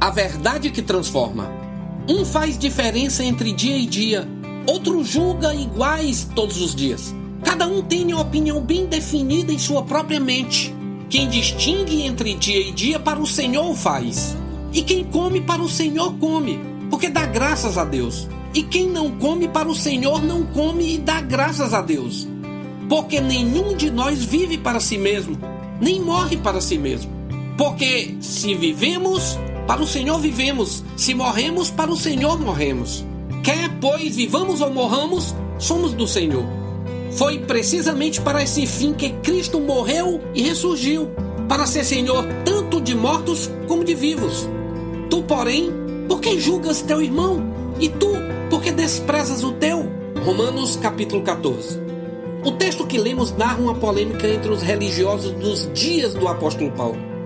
a verdade que transforma. Um faz diferença entre dia e dia, outro julga iguais todos os dias. Cada um tem uma opinião bem definida em sua própria mente. Quem distingue entre dia e dia para o Senhor faz. E quem come para o Senhor come, porque dá graças a Deus. E quem não come para o Senhor não come e dá graças a Deus. Porque nenhum de nós vive para si mesmo, nem morre para si mesmo. Porque se vivemos, para o Senhor vivemos, se morremos, para o Senhor morremos. Quer, pois, vivamos ou morramos, somos do Senhor. Foi precisamente para esse fim que Cristo morreu e ressurgiu para ser Senhor tanto de mortos como de vivos. Tu, porém, por que julgas teu irmão? E tu, por que desprezas o teu? Romanos capítulo 14. O texto que lemos narra uma polêmica entre os religiosos dos dias do apóstolo Paulo.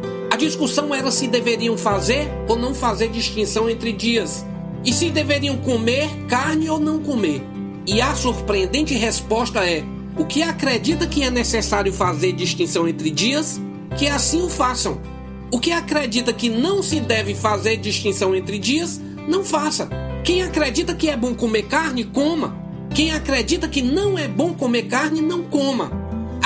Discussão era se deveriam fazer ou não fazer distinção entre dias, e se deveriam comer carne ou não comer. E a surpreendente resposta é: o que acredita que é necessário fazer distinção entre dias, que assim o façam. O que acredita que não se deve fazer distinção entre dias, não faça. Quem acredita que é bom comer carne, coma. Quem acredita que não é bom comer carne, não coma.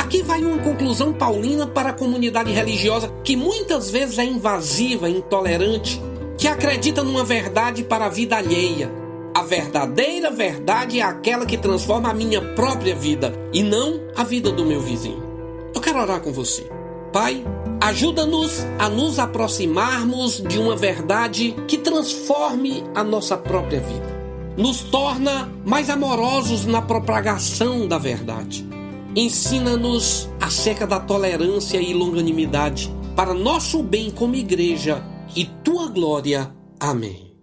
Aqui vai uma conclusão paulina para a comunidade religiosa que muitas vezes é invasiva, intolerante, que acredita numa verdade para a vida alheia. A verdadeira verdade é aquela que transforma a minha própria vida e não a vida do meu vizinho. Eu quero orar com você. Pai, ajuda-nos a nos aproximarmos de uma verdade que transforme a nossa própria vida. Nos torna mais amorosos na propagação da verdade. Ensina-nos acerca da tolerância e longanimidade para nosso bem como igreja e tua glória. Amém.